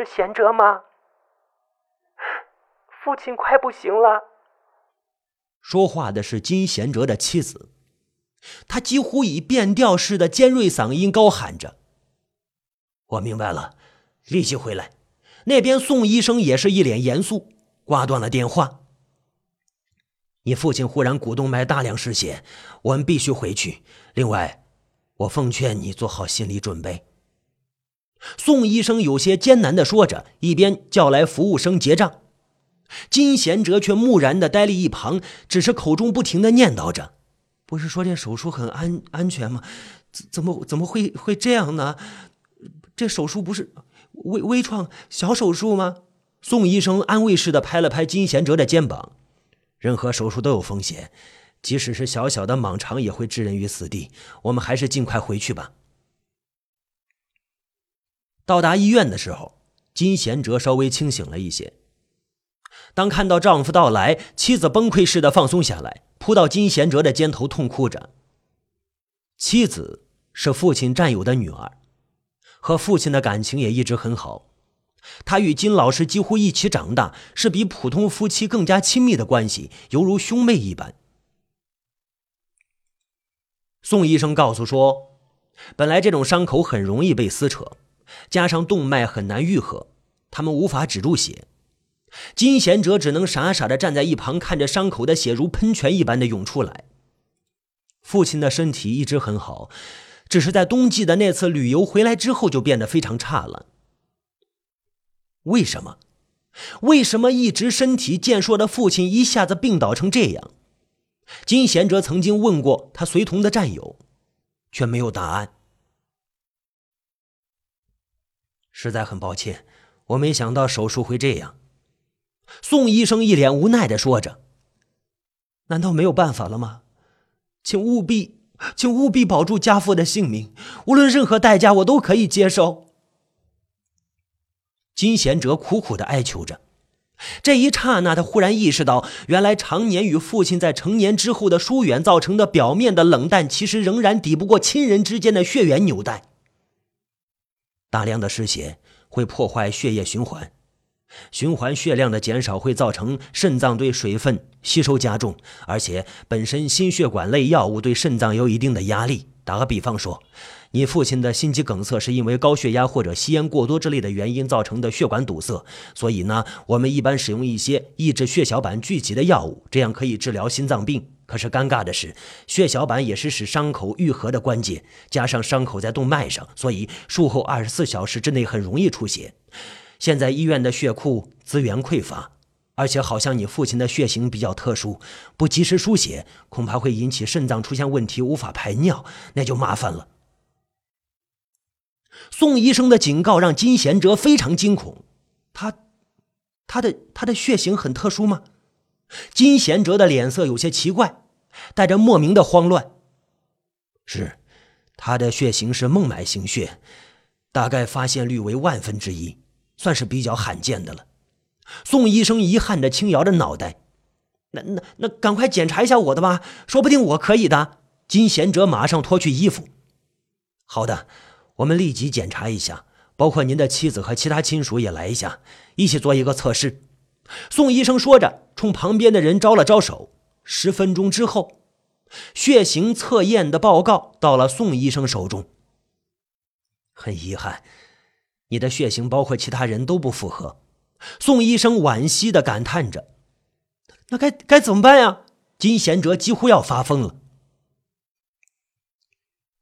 是贤哲吗？父亲快不行了。说话的是金贤哲的妻子，他几乎以变调似的尖锐嗓音高喊着：“我明白了，立即回来。”那边宋医生也是一脸严肃，挂断了电话。你父亲忽然股动脉大量失血，我们必须回去。另外，我奉劝你做好心理准备。宋医生有些艰难的说着，一边叫来服务生结账。金贤哲却木然的呆立一旁，只是口中不停的念叨着：“不是说这手术很安安全吗？怎么怎么会会这样呢？这手术不是微微创小手术吗？”宋医生安慰似的拍了拍金贤哲的肩膀：“任何手术都有风险，即使是小小的蟒肠也会置人于死地。我们还是尽快回去吧。”到达医院的时候，金贤哲稍微清醒了一些。当看到丈夫到来，妻子崩溃似的放松下来，扑到金贤哲的肩头，痛哭着。妻子是父亲战友的女儿，和父亲的感情也一直很好。她与金老师几乎一起长大，是比普通夫妻更加亲密的关系，犹如兄妹一般。宋医生告诉说，本来这种伤口很容易被撕扯，加上动脉很难愈合，他们无法止住血。金贤哲只能傻傻的站在一旁，看着伤口的血如喷泉一般的涌出来。父亲的身体一直很好，只是在冬季的那次旅游回来之后就变得非常差了。为什么？为什么一直身体健硕的父亲一下子病倒成这样？金贤哲曾经问过他随同的战友，却没有答案。实在很抱歉，我没想到手术会这样。宋医生一脸无奈的说着：“难道没有办法了吗？请务必，请务必保住家父的性命，无论任何代价，我都可以接受。”金贤哲苦苦的哀求着。这一刹那，他忽然意识到，原来常年与父亲在成年之后的疏远造成的表面的冷淡，其实仍然抵不过亲人之间的血缘纽带。大量的失血会破坏血液循环。循环血量的减少会造成肾脏对水分吸收加重，而且本身心血管类药物对肾脏有一定的压力。打个比方说，你父亲的心肌梗塞是因为高血压或者吸烟过多之类的原因造成的血管堵塞，所以呢，我们一般使用一些抑制血小板聚集的药物，这样可以治疗心脏病。可是尴尬的是，血小板也是使伤口愈合的关键，加上伤口在动脉上，所以术后二十四小时之内很容易出血。现在医院的血库资源匮乏，而且好像你父亲的血型比较特殊，不及时输血，恐怕会引起肾脏出现问题，无法排尿，那就麻烦了。宋医生的警告让金贤哲非常惊恐，他，他的他的血型很特殊吗？金贤哲的脸色有些奇怪，带着莫名的慌乱。是，他的血型是孟买型血，大概发现率为万分之一。算是比较罕见的了。宋医生遗憾的轻摇着脑袋，那那那，赶快检查一下我的吧，说不定我可以的。金贤哲马上脱去衣服。好的，我们立即检查一下，包括您的妻子和其他亲属也来一下，一起做一个测试。宋医生说着，冲旁边的人招了招手。十分钟之后，血型测验的报告到了宋医生手中。很遗憾。你的血型包括其他人都不符合，宋医生惋惜的感叹着。那该该怎么办呀？金贤哲几乎要发疯了。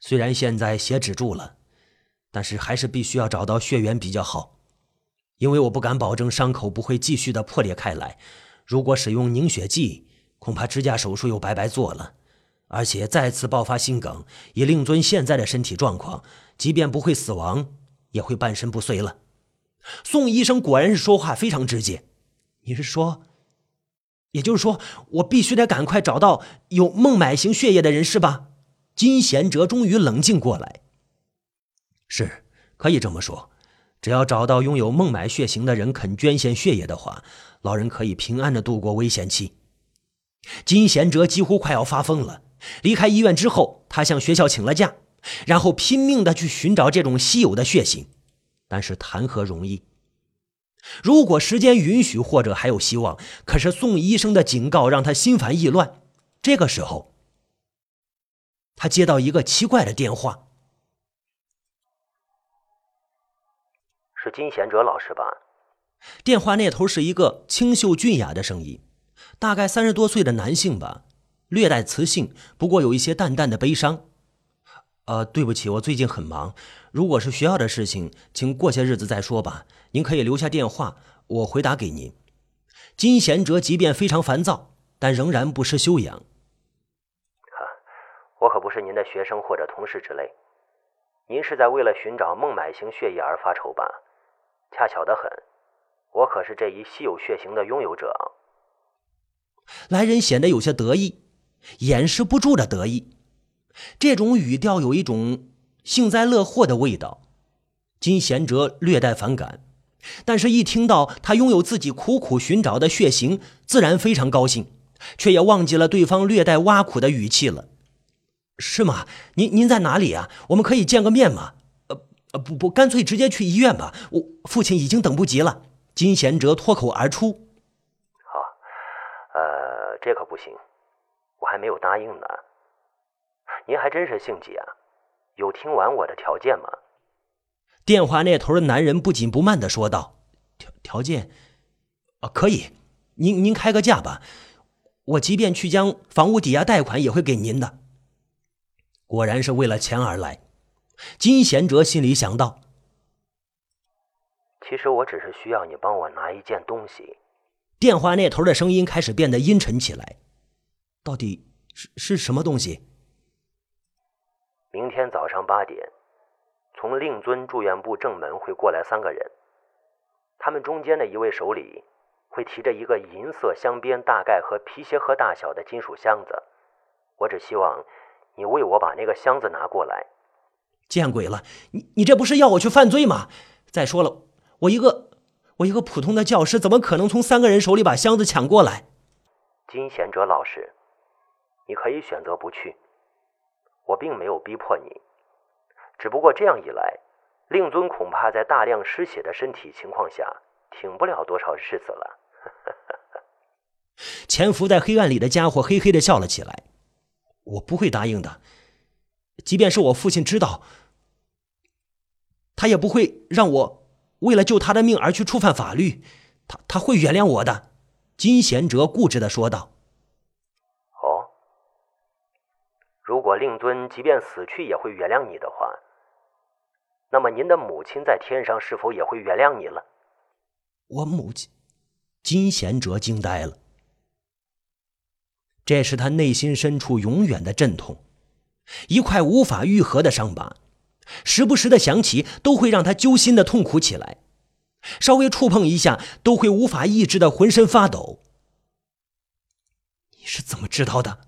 虽然现在血止住了，但是还是必须要找到血源比较好，因为我不敢保证伤口不会继续的破裂开来。如果使用凝血剂，恐怕支架手术又白白做了。而且再次爆发心梗，以令尊现在的身体状况，即便不会死亡。也会半身不遂了。宋医生果然是说话非常直接。你是说，也就是说，我必须得赶快找到有孟买型血液的人是吧？金贤哲终于冷静过来。是，可以这么说。只要找到拥有孟买血型的人肯捐献血液的话，老人可以平安的度过危险期。金贤哲几乎快要发疯了。离开医院之后，他向学校请了假。然后拼命的去寻找这种稀有的血型，但是谈何容易？如果时间允许，或者还有希望。可是宋医生的警告让他心烦意乱。这个时候，他接到一个奇怪的电话，是金贤哲老师吧？电话那头是一个清秀俊雅的声音，大概三十多岁的男性吧，略带磁性，不过有一些淡淡的悲伤。呃，对不起，我最近很忙。如果是学校的事情，请过些日子再说吧。您可以留下电话，我回答给您。金贤哲即便非常烦躁，但仍然不失修养。哈，我可不是您的学生或者同事之类。您是在为了寻找孟买型血液而发愁吧？恰巧的很，我可是这一稀有血型的拥有者。来人显得有些得意，掩饰不住的得意。这种语调有一种幸灾乐祸的味道，金贤哲略带反感，但是，一听到他拥有自己苦苦寻找的血型，自然非常高兴，却也忘记了对方略带挖苦的语气了。是吗？您您在哪里啊？我们可以见个面吗？不不，干脆直接去医院吧。我父亲已经等不及了。金贤哲脱口而出：“好，呃，这可不行，我还没有答应呢。”您还真是性急啊！有听完我的条件吗？电话那头的男人不紧不慢的说道：“条条件啊，可以，您您开个价吧，我即便去将房屋抵押贷款也会给您的。”果然是为了钱而来，金贤哲心里想到：“其实我只是需要你帮我拿一件东西。”电话那头的声音开始变得阴沉起来：“到底是是什么东西？”明天早上八点，从令尊住院部正门会过来三个人，他们中间的一位手里会提着一个银色镶边、大概和皮鞋盒大小的金属箱子。我只希望你为我把那个箱子拿过来。见鬼了！你你这不是要我去犯罪吗？再说了，我一个我一个普通的教师，怎么可能从三个人手里把箱子抢过来？金贤哲老师，你可以选择不去。我并没有逼迫你，只不过这样一来，令尊恐怕在大量失血的身体情况下，挺不了多少日子了。潜伏在黑暗里的家伙嘿嘿的笑了起来。我不会答应的，即便是我父亲知道，他也不会让我为了救他的命而去触犯法律。他他会原谅我的。金贤哲固执的说道。哦如果令尊即便死去也会原谅你的话，那么您的母亲在天上是否也会原谅你了？我母亲，金贤哲惊呆了。这是他内心深处永远的阵痛，一块无法愈合的伤疤，时不时的想起都会让他揪心的痛苦起来，稍微触碰一下都会无法抑制的浑身发抖。你是怎么知道的？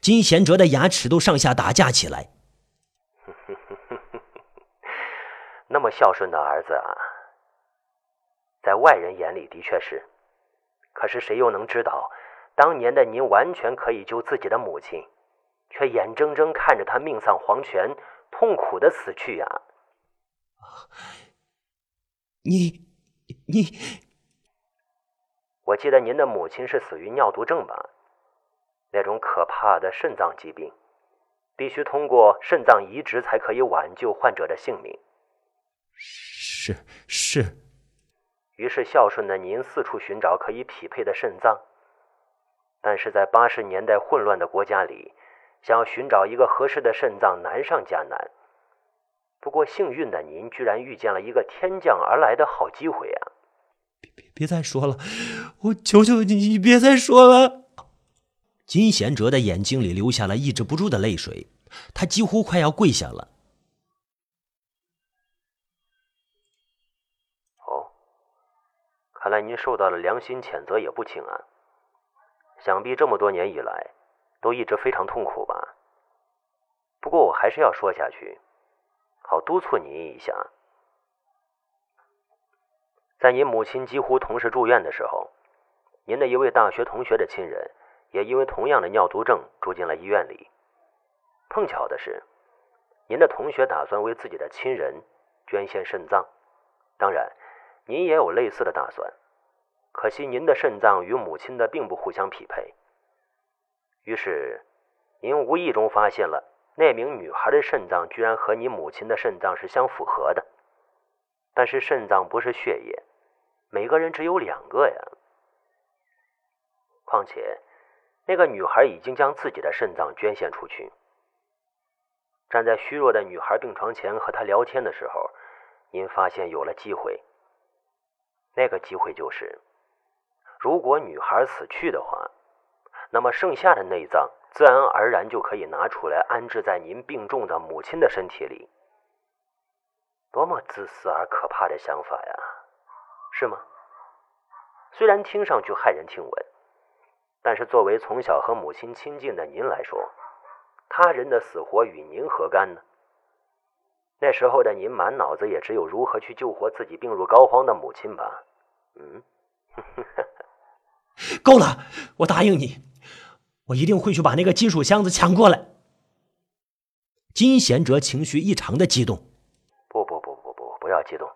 金贤哲的牙齿都上下打架起来。那么孝顺的儿子啊，在外人眼里的确是，可是谁又能知道，当年的您完全可以救自己的母亲，却眼睁睁看着他命丧黄泉，痛苦的死去呀！你，你，我记得您的母亲是死于尿毒症吧？那种可怕的肾脏疾病，必须通过肾脏移植才可以挽救患者的性命。是是。于是孝顺的您四处寻找可以匹配的肾脏，但是在八十年代混乱的国家里，想要寻找一个合适的肾脏难上加难。不过幸运的您居然遇见了一个天降而来的好机会啊！别别别再说了，我求求你，你别再说了。金贤哲的眼睛里流下了抑制不住的泪水，他几乎快要跪下了。哦，看来您受到了良心谴责也不轻啊！想必这么多年以来，都一直非常痛苦吧？不过我还是要说下去，好督促您一下。在您母亲几乎同时住院的时候，您的一位大学同学的亲人。也因为同样的尿毒症住进了医院里。碰巧的是，您的同学打算为自己的亲人捐献肾脏，当然，您也有类似的打算，可惜您的肾脏与母亲的并不互相匹配。于是，您无意中发现了那名女孩的肾脏居然和你母亲的肾脏是相符合的。但是肾脏不是血液，每个人只有两个呀。况且，那个女孩已经将自己的肾脏捐献出去。站在虚弱的女孩病床前和她聊天的时候，您发现有了机会。那个机会就是，如果女孩死去的话。那么剩下的内脏自然而然就可以拿出来安置在您病重的母亲的身体里。多么自私而可怕的想法呀，是吗？虽然听上去骇人听闻，但是作为从小和母亲亲近的您来说，他人的死活与您何干呢？那时候的您满脑子也只有如何去救活自己病入膏肓的母亲吧？嗯，够了，我答应你。我一定会去把那个金属箱子抢过来。金贤哲情绪异常的激动。不不不不不，不要激动。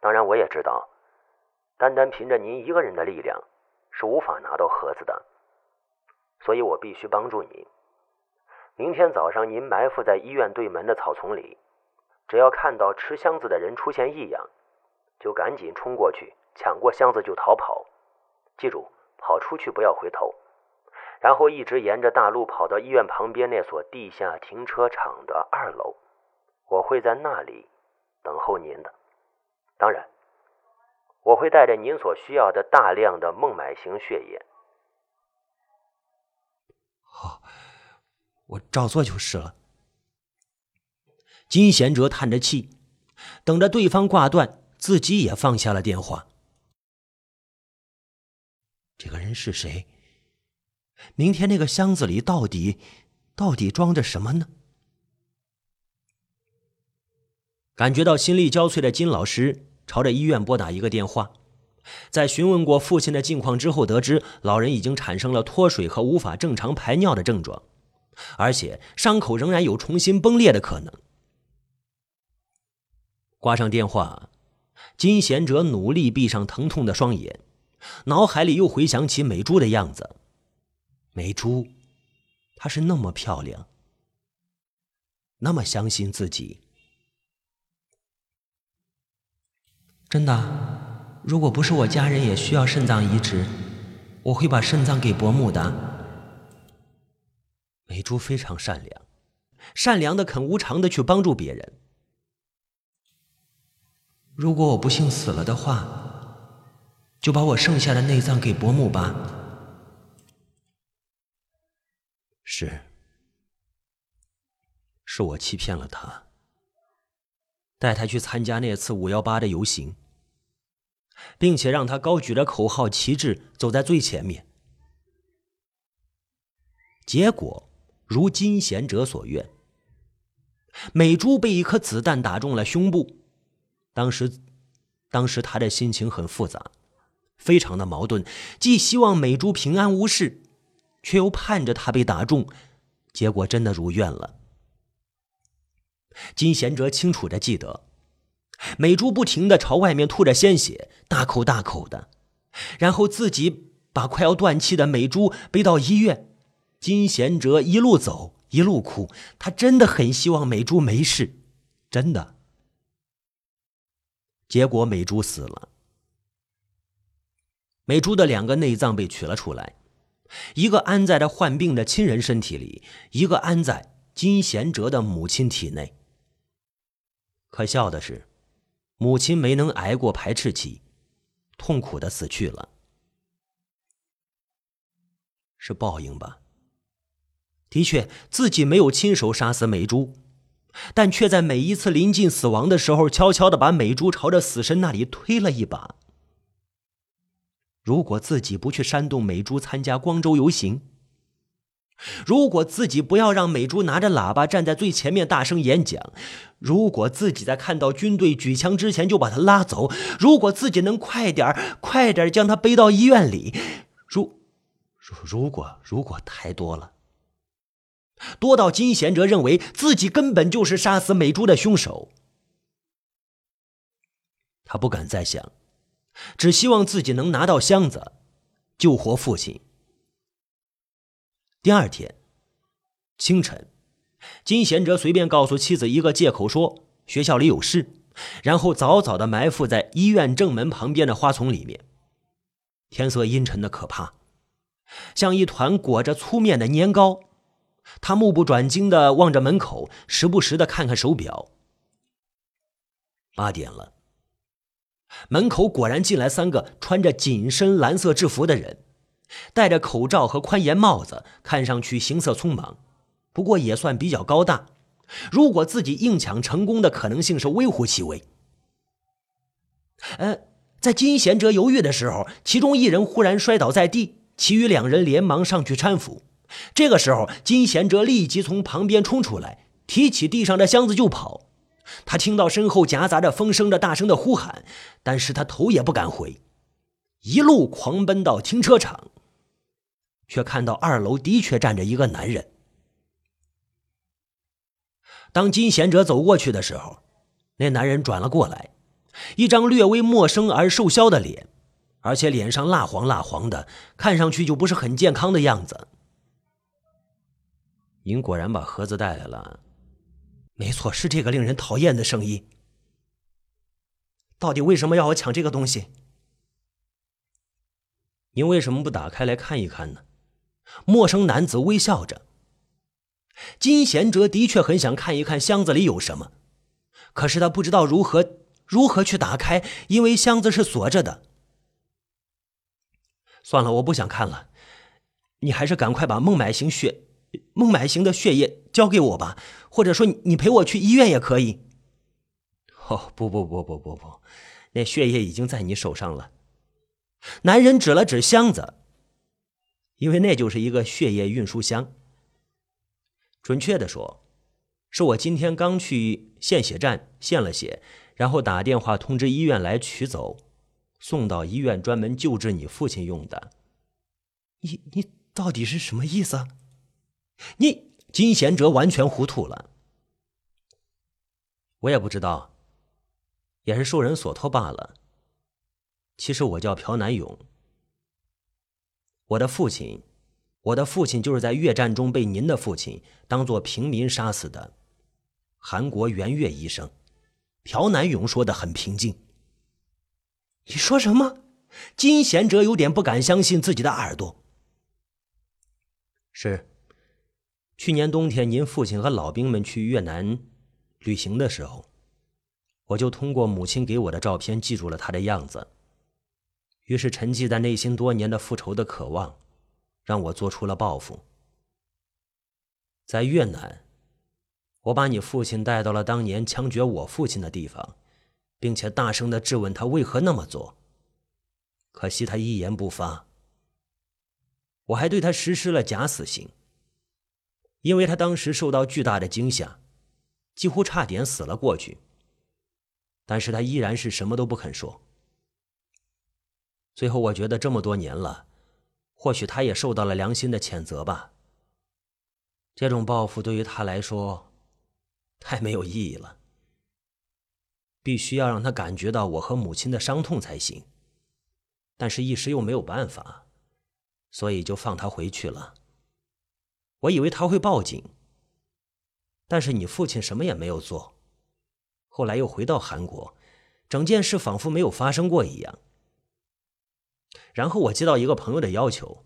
当然，我也知道，单单凭着您一个人的力量是无法拿到盒子的，所以我必须帮助您。明天早上您埋伏在医院对门的草丛里，只要看到持箱子的人出现异样，就赶紧冲过去抢过箱子就逃跑。记住。跑出去，不要回头，然后一直沿着大路跑到医院旁边那所地下停车场的二楼，我会在那里等候您的。当然，我会带着您所需要的大量的孟买型血液。好，我照做就是了。金贤哲叹着气，等着对方挂断，自己也放下了电话。这个人是谁？明天那个箱子里到底到底装着什么呢？感觉到心力交瘁的金老师朝着医院拨打一个电话，在询问过父亲的近况之后，得知老人已经产生了脱水和无法正常排尿的症状，而且伤口仍然有重新崩裂的可能。挂上电话，金贤哲努力闭上疼痛的双眼。脑海里又回想起美珠的样子，美珠，她是那么漂亮，那么相信自己。真的，如果不是我家人也需要肾脏移植，我会把肾脏给伯母的。美珠非常善良，善良的肯无偿的去帮助别人。如果我不幸死了的话。就把我剩下的内脏给伯母吧。是，是我欺骗了他，带他去参加那次五幺八的游行，并且让他高举着口号旗帜走在最前面。结果如金贤哲所愿，美珠被一颗子弹打中了胸部。当时，当时他的心情很复杂。非常的矛盾，既希望美珠平安无事，却又盼着她被打中，结果真的如愿了。金贤哲清楚的记得，美珠不停的朝外面吐着鲜血，大口大口的，然后自己把快要断气的美珠背到医院。金贤哲一路走一路哭，他真的很希望美珠没事，真的。结果美珠死了。美珠的两个内脏被取了出来，一个安在了患病的亲人身体里，一个安在金贤哲的母亲体内。可笑的是，母亲没能挨过排斥期，痛苦的死去了。是报应吧？的确，自己没有亲手杀死美珠，但却在每一次临近死亡的时候，悄悄的把美珠朝着死神那里推了一把。如果自己不去煽动美珠参加光州游行，如果自己不要让美珠拿着喇叭站在最前面大声演讲，如果自己在看到军队举枪之前就把他拉走，如果自己能快点快点将他背到医院里，如如如果如果太多了，多到金贤哲认为自己根本就是杀死美珠的凶手。他不敢再想，只希望自己能拿到箱子，救活父亲。第二天清晨，金贤哲随便告诉妻子一个借口，说学校里有事，然后早早的埋伏在医院正门旁边的花丛里面。天色阴沉的可怕，像一团裹着粗面的年糕。他目不转睛的望着门口，时不时的看看手表。八点了，门口果然进来三个穿着紧身蓝色制服的人，戴着口罩和宽檐帽子，看上去行色匆忙，不过也算比较高大。如果自己硬抢成功的可能性是微乎其微。呃，在金贤哲犹豫的时候，其中一人忽然摔倒在地，其余两人连忙上去搀扶。这个时候，金贤哲立即从旁边冲出来，提起地上的箱子就跑。他听到身后夹杂着风声的大声的呼喊，但是他头也不敢回，一路狂奔到停车场，却看到二楼的确站着一个男人。当金贤哲走过去的时候，那男人转了过来，一张略微陌生而瘦削的脸，而且脸上蜡黄蜡黄的，看上去就不是很健康的样子。您果然把盒子带来了，没错，是这个令人讨厌的声音。到底为什么要我抢这个东西？您为什么不打开来看一看呢？陌生男子微笑着。金贤哲的确很想看一看箱子里有什么，可是他不知道如何如何去打开，因为箱子是锁着的。算了，我不想看了，你还是赶快把孟买行血。孟买行的血液交给我吧，或者说你陪我去医院也可以。哦，不不不不不不，那血液已经在你手上了。男人指了指箱子，因为那就是一个血液运输箱。准确的说，是我今天刚去献血站献了血，然后打电话通知医院来取走，送到医院专门救治你父亲用的。你你到底是什么意思？你金贤哲完全糊涂了，我也不知道，也是受人所托罢了。其实我叫朴南勇，我的父亲，我的父亲就是在越战中被您的父亲当做平民杀死的，韩国援越医生。朴南勇说的很平静。你说什么？金贤哲有点不敢相信自己的耳朵。是。去年冬天，您父亲和老兵们去越南旅行的时候，我就通过母亲给我的照片记住了他的样子。于是沉寂在内心多年的复仇的渴望，让我做出了报复。在越南，我把你父亲带到了当年枪决我父亲的地方，并且大声的质问他为何那么做。可惜他一言不发。我还对他实施了假死刑。因为他当时受到巨大的惊吓，几乎差点死了过去。但是他依然是什么都不肯说。最后，我觉得这么多年了，或许他也受到了良心的谴责吧。这种报复对于他来说，太没有意义了。必须要让他感觉到我和母亲的伤痛才行。但是，一时又没有办法，所以就放他回去了。我以为他会报警，但是你父亲什么也没有做，后来又回到韩国，整件事仿佛没有发生过一样。然后我接到一个朋友的要求，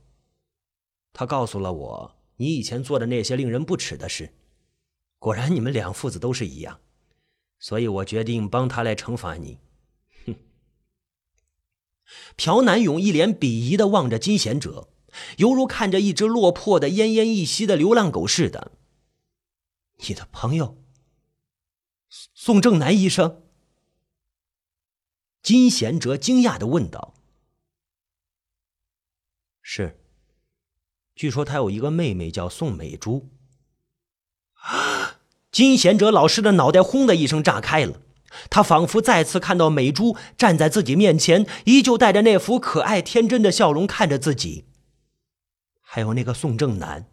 他告诉了我你以前做的那些令人不齿的事，果然你们两父子都是一样，所以我决定帮他来惩罚你。哼！朴南勇一脸鄙夷的望着金贤哲。犹如看着一只落魄的、奄奄一息的流浪狗似的。你的朋友，宋正南医生。金贤哲惊讶的问道：“是，据说他有一个妹妹叫宋美珠。”！金贤哲老师的脑袋轰的一声炸开了，他仿佛再次看到美珠站在自己面前，依旧带着那副可爱天真的笑容看着自己。还有那个宋正南，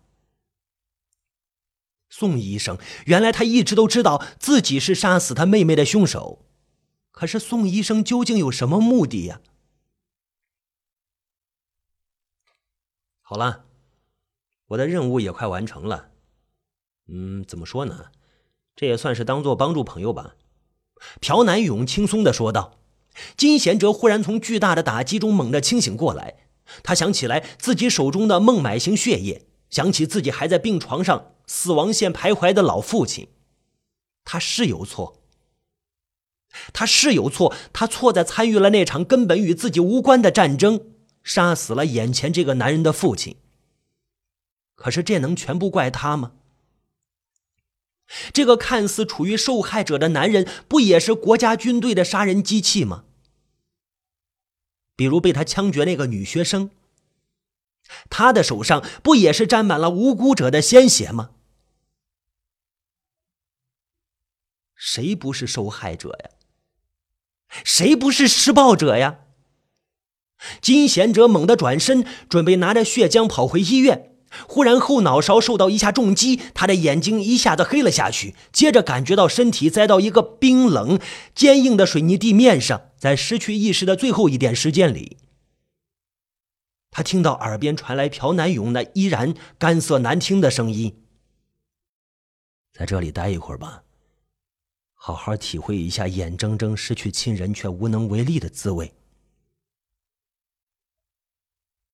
宋医生，原来他一直都知道自己是杀死他妹妹的凶手，可是宋医生究竟有什么目的呀？好了，我的任务也快完成了。嗯，怎么说呢？这也算是当做帮助朋友吧。朴南勇轻松的说道。金贤哲忽然从巨大的打击中猛地清醒过来，他想起来自己手中的孟买型血液，想起自己还在病床上死亡线徘徊的老父亲，他是有错。他是有错，他错在参与了那场根本与自己无关的战争，杀死了眼前这个男人的父亲。可是这能全部怪他吗？这个看似处于受害者的男人，不也是国家军队的杀人机器吗？比如被他枪决那个女学生，他的手上不也是沾满了无辜者的鲜血吗？谁不是受害者呀？谁不是施暴者呀？金贤哲猛地转身，准备拿着血浆跑回医院。忽然后脑勺受到一下重击，他的眼睛一下子黑了下去，接着感觉到身体栽到一个冰冷、坚硬的水泥地面上。在失去意识的最后一点时间里，他听到耳边传来朴南勇那依然干涩难听的声音：“在这里待一会儿吧。”好好体会一下眼睁睁失去亲人却无能为力的滋味。